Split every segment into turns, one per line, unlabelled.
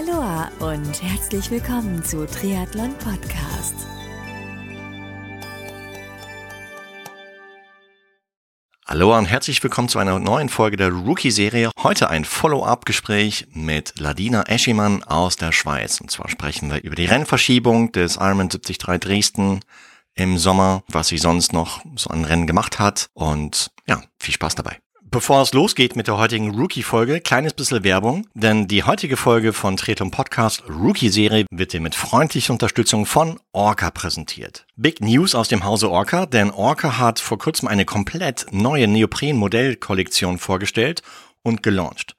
Aloha und herzlich willkommen zu Triathlon Podcast.
Aloha und herzlich willkommen zu einer neuen Folge der Rookie-Serie. Heute ein Follow-up-Gespräch mit Ladina Eschimann aus der Schweiz. Und zwar sprechen wir über die Rennverschiebung des Ironman 73 Dresden im Sommer, was sie sonst noch so an Rennen gemacht hat. Und ja, viel Spaß dabei. Bevor es losgeht mit der heutigen Rookie-Folge, kleines bisschen Werbung, denn die heutige Folge von Tretum Podcast Rookie-Serie wird dir mit freundlicher Unterstützung von Orca präsentiert. Big News aus dem Hause Orca, denn Orca hat vor kurzem eine komplett neue Neopren-Modellkollektion vorgestellt und gelauncht.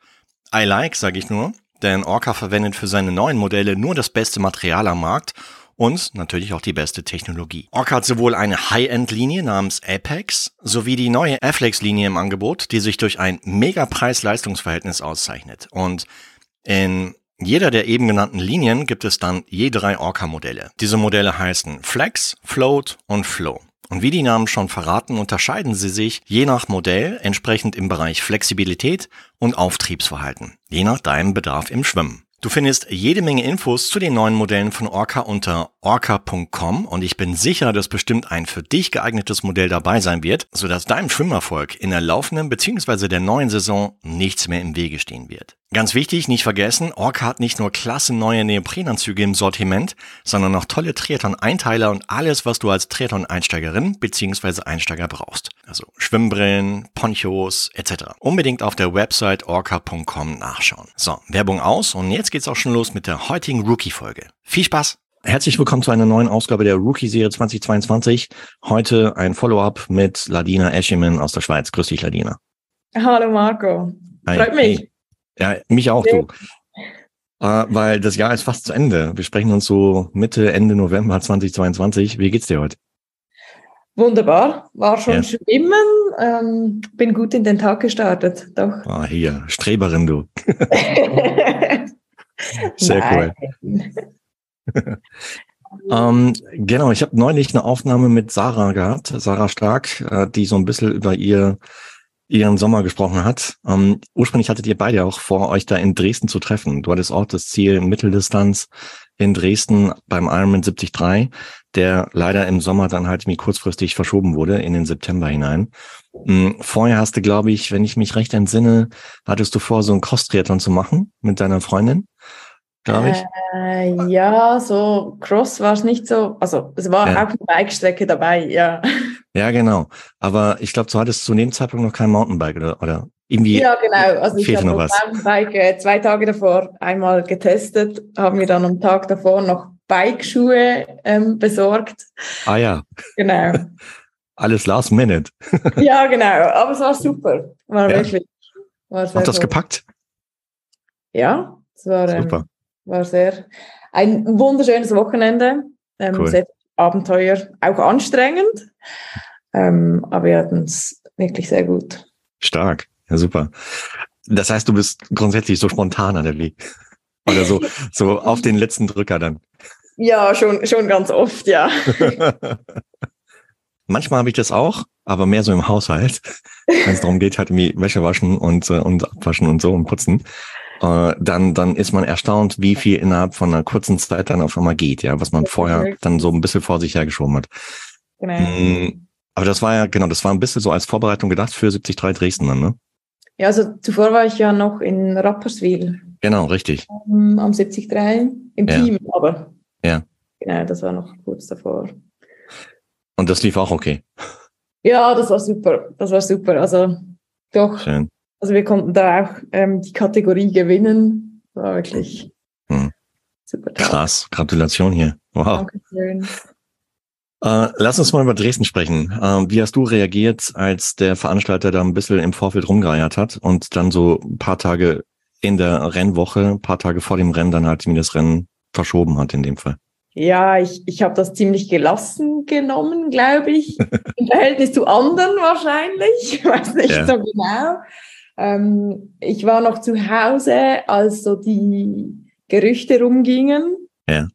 I like, sage ich nur, denn Orca verwendet für seine neuen Modelle nur das beste Material am Markt und natürlich auch die beste Technologie. Orca hat sowohl eine High-End-Linie namens Apex sowie die neue Afflex-Linie im Angebot, die sich durch ein mega Preis-Leistungsverhältnis auszeichnet. Und in jeder der eben genannten Linien gibt es dann je drei Orca-Modelle. Diese Modelle heißen Flex, Float und Flow. Und wie die Namen schon verraten, unterscheiden sie sich je nach Modell entsprechend im Bereich Flexibilität und Auftriebsverhalten, je nach deinem Bedarf im Schwimmen. Du findest jede Menge Infos zu den neuen Modellen von Orca unter orca.com und ich bin sicher, dass bestimmt ein für dich geeignetes Modell dabei sein wird, sodass deinem Schwimmerfolg in der laufenden bzw. der neuen Saison nichts mehr im Wege stehen wird. Ganz wichtig, nicht vergessen, Orca hat nicht nur klasse neue Neoprenanzüge im Sortiment, sondern auch tolle Triathlon-Einteiler und alles, was du als Triathlon-Einsteigerin bzw. Einsteiger brauchst. Also Schwimmbrillen, Ponchos etc. Unbedingt auf der Website orca.com nachschauen. So, Werbung aus und jetzt geht's auch schon los mit der heutigen Rookie-Folge. Viel Spaß! Herzlich willkommen zu einer neuen Ausgabe der Rookie-Serie 2022. Heute ein Follow-up mit Ladina Eschiman aus der Schweiz. Grüß dich, Ladina.
Hallo Marco.
Hi.
Freut mich.
Hey. Ja, mich auch, du. Äh, weil das Jahr ist fast zu Ende. Wir sprechen uns so Mitte, Ende November 2022. Wie geht's dir heute?
Wunderbar. War schon
Ja.
schwimmen. Ähm, bin gut in den Tag gestartet. Doch.
Ah, hier, Streberin, du. Sehr
Nein.
Ähm, genau, ich habe neulich eine Aufnahme mit Sarah gehabt, Sarah Stark, äh, die so ein bisschen über ihr ihren Sommer gesprochen hat. Ähm, ursprünglich hattet ihr beide auch vor, euch da in Dresden zu treffen. Du hattest auch das Ziel Mitteldistanz in Dresden beim Ironman 73, der leider im Sommer dann halt mir kurzfristig verschoben wurde in den September hinein. Mm, Vorher hast du, glaube ich, wenn ich mich recht entsinne, hattest du vor, so einen Cross-Triathlon zu machen mit deiner Freundin, glaube ich.
Äh, ja, so Cross war es nicht so. Also es war
Ja.
auch eine Bikestrecke dabei, ja.
Ja, genau. Aber ich glaube, du hattest zu dem Zeitpunkt noch kein Mountainbike oder, oder irgendwie.
Ja, genau. Also ich habe
noch
das. Mountainbike äh, zwei Tage davor einmal getestet, haben wir dann am Tag davor noch Bikeschuhe ähm, besorgt.
Ah ja,
Genau.
alles last minute.
ja, genau. Aber es war super. War
Ja.
wirklich. War sehr
Habt das gepackt?
Ja, es war, ähm,
Super.
war sehr ein wunderschönes Wochenende. Ähm,
Cool.
Sehr Abenteuer, auch anstrengend. Ähm, aber wir hatten es wirklich sehr gut.
Stark. Ja, super. Das heißt, du bist grundsätzlich so spontan an der Weg. Oder so, so auf den letzten Drücker dann.
Ja, schon, schon ganz oft, ja.
Manchmal habe ich das auch, aber mehr so im Haushalt, wenn es darum geht, halt irgendwie Wäsche waschen und, äh, und abwaschen und so und putzen. Äh, dann, dann ist man erstaunt, wie viel innerhalb von einer kurzen Zeit dann auf einmal geht, ja, was man vorher dann so ein bisschen vor sich hergeschoben hat.
Genau.
Mm, Aber das war ja, genau, das war ein bisschen so als Vorbereitung gedacht für 73 Dresden dann, ne?
Ja, also zuvor war ich ja noch in Rapperswil
Genau, richtig.
ähm, am 73 im
Ja.
Team, aber
Ja.
genau, das war noch kurz davor.
Und das lief auch okay.
Ja, das war super. Das war super. Also doch,
Schön.
Also wir konnten da auch ähm, die Kategorie gewinnen. War wirklich
Hm.
super toll.
Krass. Gratulation hier. Wow.
Dankeschön.
Äh, lass uns mal über Dresden sprechen. Äh, wie hast du reagiert, als der Veranstalter da ein bisschen im Vorfeld rumgeeiert hat und dann so ein paar Tage in der Rennwoche, ein paar Tage vor dem Rennen dann halt mir das Rennen verschoben hat in dem Fall?
Ja, ich, ich habe das ziemlich gelassen genommen, glaube ich. Im Verhältnis zu anderen wahrscheinlich. Ich weiß nicht
Ja.
so genau. Ähm, ich war noch zu Hause, als so die Gerüchte rumgingen.
Ja.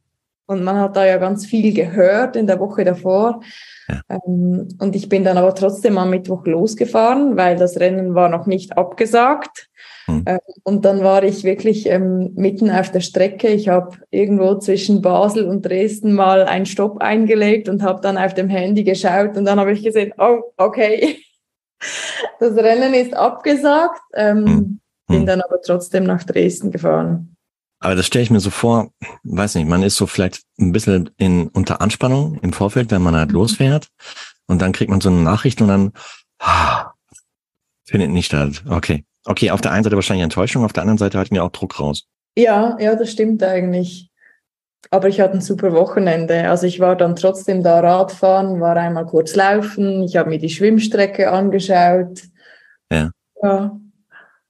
Und man hat da ja ganz viel gehört in der Woche davor. Ja. Ähm, und ich bin dann aber trotzdem am Mittwoch losgefahren, weil das Rennen war noch nicht abgesagt. Hm. Ähm, und dann war ich wirklich ähm, mitten auf der Strecke. Ich habe irgendwo zwischen Basel und Dresden mal einen Stopp eingelegt und habe dann auf dem Handy geschaut und dann habe ich gesehen, oh, okay, das Rennen ist abgesagt. Ähm, hm. Bin hm. dann aber trotzdem nach Dresden gefahren.
Aber das stelle ich mir so vor, weiß nicht, man ist so vielleicht ein bisschen in unter Anspannung im Vorfeld, wenn man halt mhm. losfährt und dann kriegt man so eine Nachricht und dann ah, findet nicht statt. Okay. Okay, auf der einen Seite wahrscheinlich Enttäuschung, auf der anderen Seite halten wir auch Druck raus.
Ja, ja, das stimmt eigentlich. Aber ich hatte ein super Wochenende. Also ich war dann trotzdem da Radfahren, war einmal kurz laufen, ich habe mir die Schwimmstrecke angeschaut.
Ja. Ja,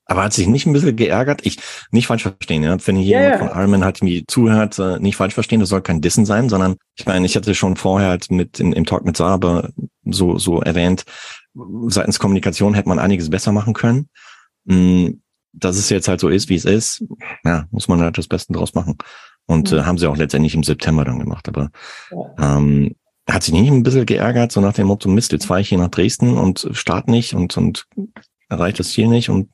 aber hat sich nicht ein bisschen geärgert? Ich nicht falsch verstehen, ja. Wenn hier yeah. von Ironman halt mir zuhört, äh, nicht falsch verstehen, das soll kein Dissen sein, sondern ich meine, ich hatte schon vorher halt mit in, im Talk mit Saber so, so erwähnt, seitens Kommunikation hätte man einiges besser machen können. Mm, dass es jetzt halt so ist, wie es ist, ja, muss man halt das Beste draus machen. Und mhm. äh, haben sie auch letztendlich im September dann gemacht. Aber ähm, hat sich nicht ein bisschen geärgert, so nach dem Motto, Mist, jetzt fahre ich hier nach Dresden und start nicht und, und erreicht das Ziel nicht und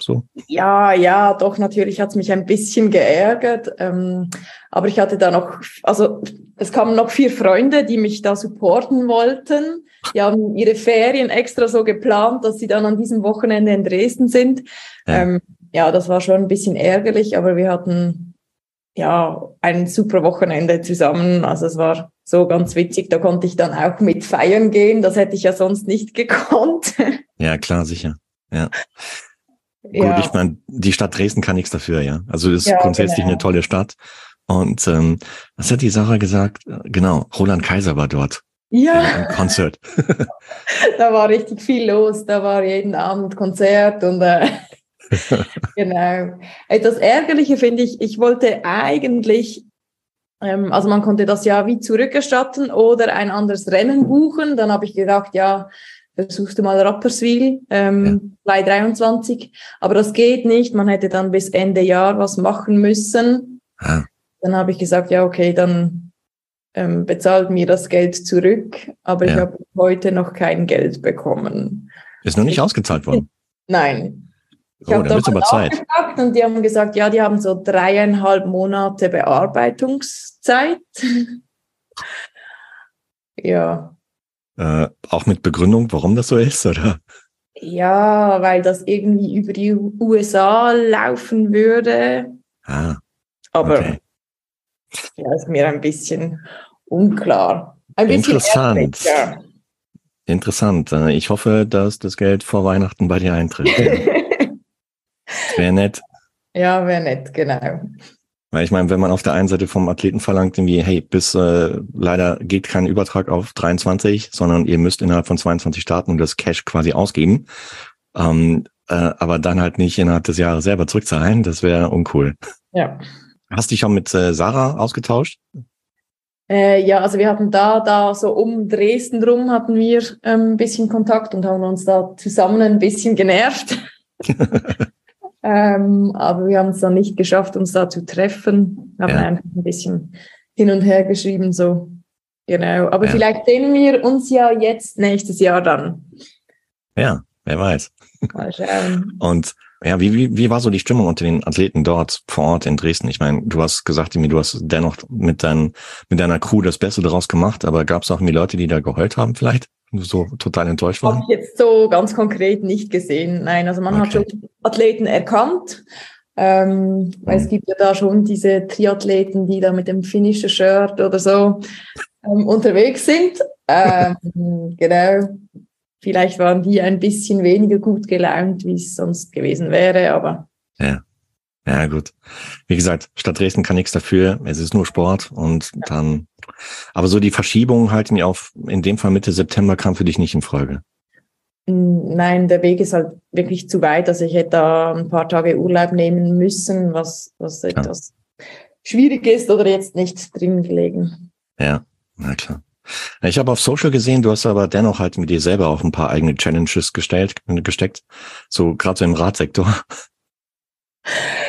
so?
Ja, ja, doch, natürlich hat es mich ein bisschen geärgert. Ähm, aber ich hatte da noch, also es kamen noch vier Freunde, die mich da supporten wollten. Die haben ihre Ferien extra so geplant, dass sie dann an diesem Wochenende in Dresden sind. Ja, ähm, ja das war schon ein bisschen ärgerlich, aber wir hatten ja ein super Wochenende zusammen. Also es war so ganz witzig. Da konnte ich dann auch mit feiern gehen. Das hätte ich ja sonst nicht gekonnt.
Ja, klar, sicher. Ja. Ja. Gut, ich meine, die Stadt Dresden kann nichts dafür, ja. Also ist ja, grundsätzlich genau. eine tolle Stadt. Und ähm, was hat die Sarah gesagt? Genau, Roland Kaiser war dort.
Ja.
Ein Konzert.
da war richtig viel los. Da war jeden Abend Konzert und äh, genau. Das Ärgerliche finde ich, ich wollte eigentlich, ähm, also man konnte das ja wie zurückerstatten oder ein anderes Rennen buchen. Dann habe ich gedacht, ja, versuchst du mal Rapperswil, ähm, ja. 23. Aber das geht nicht. Man hätte dann bis Ende Jahr was machen müssen. Ah. Dann habe ich gesagt, ja, okay, dann ähm, bezahlt mir das Geld zurück. Aber ja. ich habe heute noch kein Geld bekommen.
Ist noch nicht ich, ausgezahlt worden?
Nein.
Ich oh, habe da aber Zeit.
Und die haben gesagt, ja, die haben so dreieinhalb Monate Bearbeitungszeit. ja,
äh, auch mit Begründung, warum das so ist, oder?
Ja, weil das irgendwie über die USA laufen würde.
Ah.
Aber okay. ja, ist mir ein bisschen unklar. Ein
bisschen Interessant. ja. Interessant. Äh, ich hoffe, dass das Geld vor Weihnachten bei dir eintritt. wäre nett.
Ja, wäre nett, genau.
Weil ich meine, wenn man auf der einen Seite vom Athleten verlangt, irgendwie, hey, bis äh, leider geht kein Übertrag auf 23, sondern ihr müsst innerhalb von 22 starten und das Cash quasi ausgeben. Ähm, äh, aber dann halt nicht innerhalb des Jahres selber zurückzahlen, das wäre uncool.
Ja.
Hast du dich schon mit äh, Sarah ausgetauscht?
Äh, ja, also wir hatten da, da so um Dresden rum hatten wir ähm, ein bisschen Kontakt und haben uns da zusammen ein bisschen genervt. Ähm, aber wir haben es dann nicht geschafft, uns da zu treffen. Wir haben ja. einfach ein bisschen hin und her geschrieben, so. Genau. Aber ja. vielleicht sehen wir uns ja jetzt nächstes Jahr dann.
Ja, wer weiß.
Mal schauen.
Und ja, wie, wie, wie war so die Stimmung unter den Athleten dort vor Ort in Dresden? Ich meine, du hast gesagt, du hast dennoch mit, dein, mit deiner Crew das Beste daraus gemacht, aber gab es auch irgendwie Leute, die da geheult haben vielleicht? So total enttäuscht waren?
Habe ich jetzt so ganz konkret nicht gesehen. Nein, also man okay. hat schon Athleten erkannt. Ähm, mhm. es gibt ja da schon diese Triathleten, die da mit dem finnischer Shirt oder so ähm, unterwegs sind. Ähm, genau. Vielleicht waren die ein bisschen weniger gut gelaunt, wie es sonst gewesen wäre, aber.
Ja. Ja, gut. Wie gesagt, Stadt Dresden kann nichts dafür. Es ist nur Sport und ja. dann, aber so die Verschiebung halten die auf, in dem Fall Mitte September kam für dich nicht in Frage.
Nein, der Weg ist halt wirklich zu weit. Also ich hätte da ein paar Tage Urlaub nehmen müssen, was, was ja. etwas schwierig ist oder jetzt nicht drin gelegen.
Ja, na klar. Ich habe auf Social gesehen, du hast aber dennoch halt mit dir selber auch ein paar eigene Challenges gestellt, gesteckt. So gerade so im Radsektor.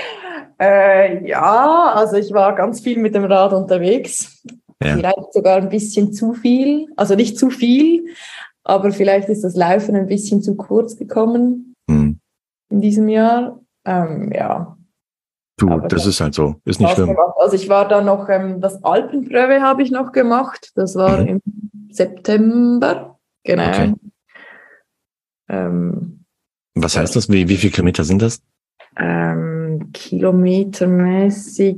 Äh, ja, also ich war ganz viel mit dem Rad unterwegs. Ja. Vielleicht sogar ein bisschen zu viel. Also nicht zu viel, aber vielleicht ist das Laufen ein bisschen zu kurz gekommen hm. in diesem Jahr. Ähm, ja.
Du, aber das ist halt so. Ist nicht schlimm.
Gemacht. Also ich war da noch, ähm, das Alpenpröve habe ich noch gemacht. Das war mhm. im September. Genau. Okay.
Ähm, Was heißt das? Wie, wie viele Kilometer sind das?
Ähm, kilometermäßig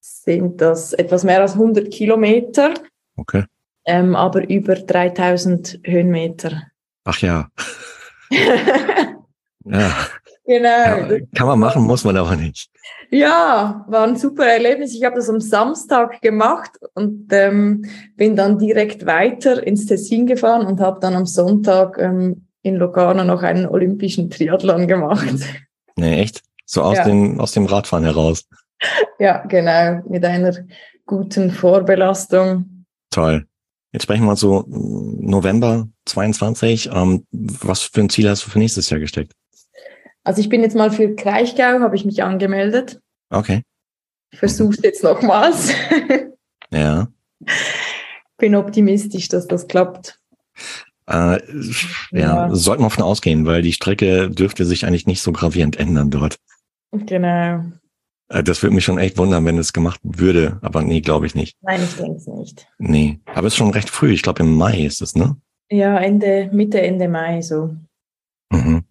sind das etwas mehr als 100 Kilometer.
Okay.
Ähm, aber über 3000 Höhenmeter.
Ach ja. ja. Genau. Ja, kann man machen, muss man aber nicht.
Ja, war ein super Erlebnis. Ich habe das am Samstag gemacht und ähm, bin dann direkt weiter ins Tessin gefahren und habe dann am Sonntag ähm, in Locarno noch einen olympischen Triathlon gemacht.
Nee, echt? So aus, ja. dem, aus dem Radfahren heraus.
Ja, genau, mit einer guten Vorbelastung.
Toll. Jetzt sprechen wir so November 22. Ähm, was für ein Ziel hast du für nächstes Jahr gesteckt?
Also ich bin jetzt mal für Kraichgau, habe ich mich angemeldet.
Okay.
Versuch's jetzt nochmals.
ja.
Bin optimistisch, dass das klappt.
Äh, ja, ja, sollten wir von ausgehen, weil die Strecke dürfte sich eigentlich nicht so gravierend ändern dort.
Genau.
Äh, das würde mich schon echt wundern, wenn es gemacht würde, aber nee, glaube ich nicht.
Nein, ich denke es nicht.
Nee, aber es ist schon recht früh. Ich glaube, im Mai ist es, ne?
Ja, Ende, Mitte, Ende Mai so.
Mhm.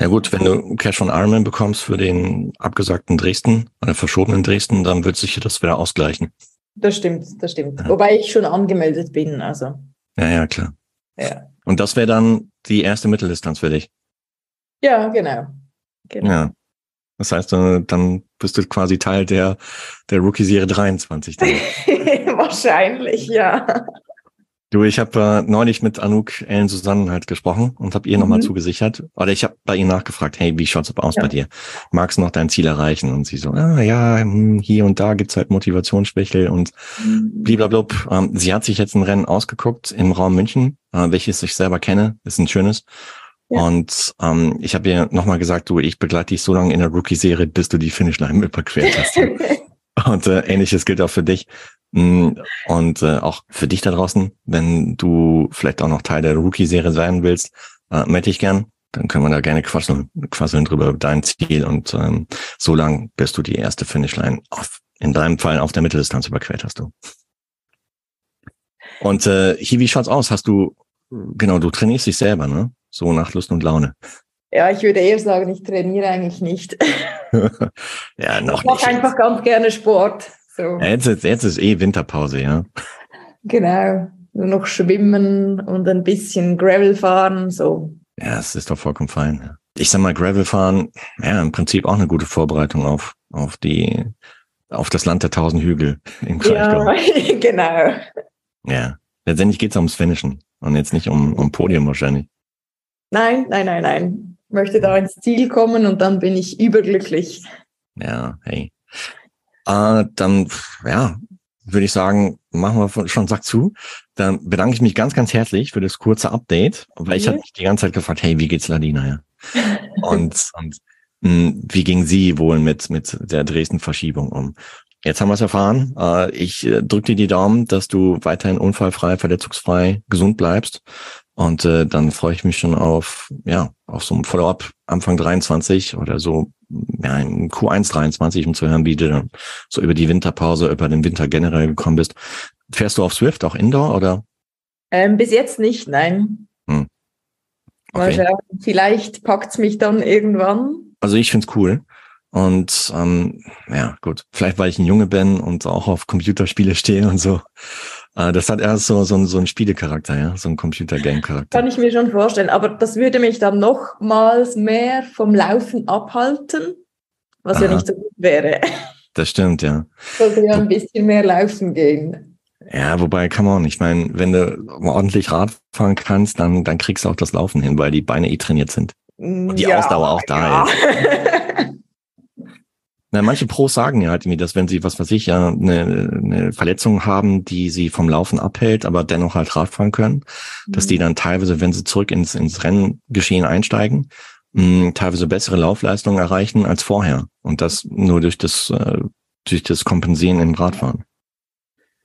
Ja gut, wenn du Cash von Ironman bekommst für den abgesagten Dresden oder verschobenen Dresden, dann wird sich das wieder ausgleichen.
Das stimmt, das stimmt. Ja. Wobei ich schon angemeldet bin, also.
Ja, ja, klar.
Ja.
Und das wäre dann die erste Mitteldistanz für dich?
Ja, genau. genau.
Ja. Das heißt, äh, dann bist du quasi Teil der, der Rookie-Serie 23.
Wahrscheinlich, ja.
Du, ich habe äh, neulich mit Anouk Ellen Susanne halt gesprochen und habe ihr mhm. nochmal zugesichert. Oder ich habe bei ihr nachgefragt, hey, wie schaut's aus ja. bei dir? Magst du noch dein Ziel erreichen? Und sie so, ah, ja, hm, hier und da gibt's halt Motivationsschwächel und mhm. bliblablub. Ähm, sie hat sich jetzt ein Rennen ausgeguckt im Raum München, äh, welches ich selber kenne. Ist ein schönes. Ja. Und ähm, ich habe ihr nochmal gesagt, du, ich begleite dich so lange in der Rookie-Serie, bis du die Finishline überquert hast. und äh, ähnliches gilt auch für dich. Mm, und äh, auch für dich da draußen, wenn du vielleicht auch noch Teil der Rookie-Serie sein willst, äh, melde dich gern. Dann können wir da gerne quasseln, quasseln drüber dein Ziel und ähm, so lang, bis du die erste Finishline auf, in deinem Fall auf der Mitteldistanz überquert hast du. Und äh, hier, wie schaut's aus? Hast du, genau, du trainierst dich selber, ne? So nach Lust und Laune.
Ja, ich würde eher sagen, ich trainiere eigentlich nicht.
ja, noch
ich mache einfach ganz gerne Sport. So.
Ja, jetzt, ist, jetzt ist eh Winterpause, ja.
Genau. Nur noch schwimmen und ein bisschen Gravel fahren, so.
Ja, es ist doch vollkommen fein. Ja. Ich sag mal, Gravel fahren, ja, im Prinzip auch eine gute Vorbereitung auf, auf die, auf das Land der tausend Hügel im
Kraichgau. Ja, genau.
Ja, letztendlich geht's ums Finishen und jetzt nicht um, um Podium wahrscheinlich.
Nein, nein, nein, nein. Ich möchte da ins Ziel kommen und dann bin ich überglücklich.
Ja, hey. Äh, dann, ja, würde ich sagen, machen wir schon Sack zu. Dann bedanke ich mich ganz, ganz herzlich für das kurze Update, weil ich ja. habe mich die ganze Zeit gefragt, hey, wie geht's Ladina? Ja? und und mh, hm, wie ging sie wohl mit, mit der Dresden-Verschiebung um? Jetzt haben wir es erfahren. Äh, ich äh, drücke dir die Daumen, dass du weiterhin unfallfrei, verletzungsfrei, gesund bleibst. Und äh, dann freue ich mich schon auf, ja, auf so ein Follow-up Anfang 23 oder so, ja, im Q1 23, um zu hören, wie du so über die Winterpause, über den Winter generell gekommen bist. Fährst du auf Swift auch Indoor oder?
Ähm, bis jetzt nicht, nein. Hm. Okay. Mal schauen, vielleicht packt's mich dann irgendwann.
Also ich find's cool. Und ähm, ja, gut, vielleicht weil ich ein Junge bin und auch auf Computerspiele stehe und so. Ah, das hat erst so, so, so einen Spielecharakter, ja, so einen Computer-Game-Charakter.
Kann ich mir schon vorstellen, aber das würde mich dann nochmals mehr vom Laufen abhalten, was Aha. ja nicht so gut wäre.
Das stimmt, ja.
Sollte ja ein bisschen mehr laufen gehen.
Ja, wobei, come on, ich meine, wenn du ordentlich Rad fahren kannst, dann, dann kriegst du auch das Laufen hin, weil die Beine eh trainiert sind. Und die ja, Ausdauer auch da ja. ist. Na, manche Pros sagen ja halt irgendwie, dass wenn sie, was weiß ich, ja, eine, eine Verletzung haben, die sie vom Laufen abhält, aber dennoch halt Radfahren können, dass die mhm. dann teilweise, wenn sie zurück ins, ins Renngeschehen einsteigen, mh, teilweise bessere Laufleistungen erreichen als vorher. Und das nur durch das, äh, durch das Kompensieren im Radfahren.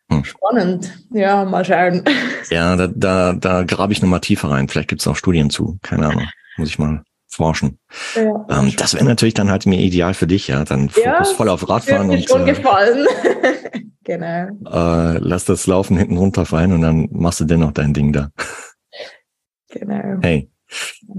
Hm. Spannend. Ja, mal schauen.
Ja, da, da, da grabe ich nochmal tiefer rein. Vielleicht gibt es auch Studien zu. Keine Ahnung. Muss ich mal forschen. Ja, ähm, das wäre natürlich dann halt mir ideal für dich, ja. Dann Fokus ja, voll auf Radfahren. Mir
und, schon
äh,
gefallen. genau.
Äh, lass das Laufen hinten runterfallen und dann machst du dennoch dein Ding da.
Genau.
Hey,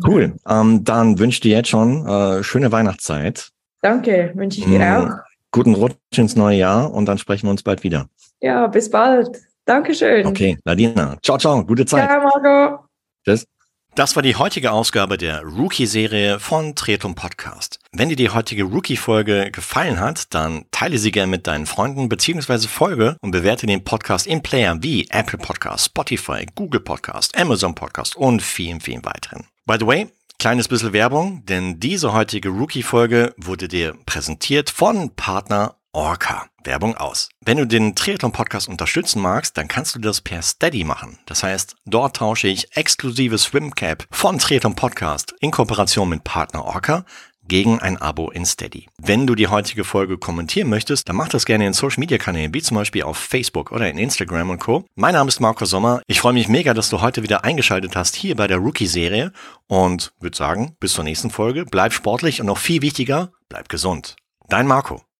cool. Ähm, dann wünsche ich dir jetzt schon äh, schöne Weihnachtszeit.
Danke, wünsche ich dir mhm. auch.
Guten Rutsch ins neue Jahr und dann sprechen wir uns bald wieder.
Ja, bis bald. Dankeschön.
Okay, Nadina. Ciao, ciao. Gute Zeit.
Ja, Marco.
Tschüss. Das war die heutige Ausgabe der Rookie-Serie von Triathlon Podcast. Wenn dir die heutige Rookie-Folge gefallen hat, dann teile sie gerne mit deinen Freunden beziehungsweise folge und bewerte den Podcast in Player wie Apple Podcast, Spotify, Google Podcast, Amazon Podcast und vielen, vielen weiteren. By the way, kleines bisschen Werbung, denn diese heutige Rookie-Folge wurde dir präsentiert von Partner Orca. Werbung aus. Wenn du den Triathlon Podcast unterstützen magst, dann kannst du das per Steady machen. Das heißt, dort tausche ich exklusive Swimcap von Triathlon Podcast in Kooperation mit Partner Orca gegen ein Abo in Steady. Wenn du die heutige Folge kommentieren möchtest, dann mach das gerne in Social Media Kanälen, wie zum Beispiel auf Facebook oder in Instagram und Co. Mein Name ist Marco Sommer. Ich freue mich mega, dass du heute wieder eingeschaltet hast hier bei der Rookie-Serie und würde sagen, bis zur nächsten Folge. Bleib sportlich und noch viel wichtiger, bleib gesund. Dein Marco.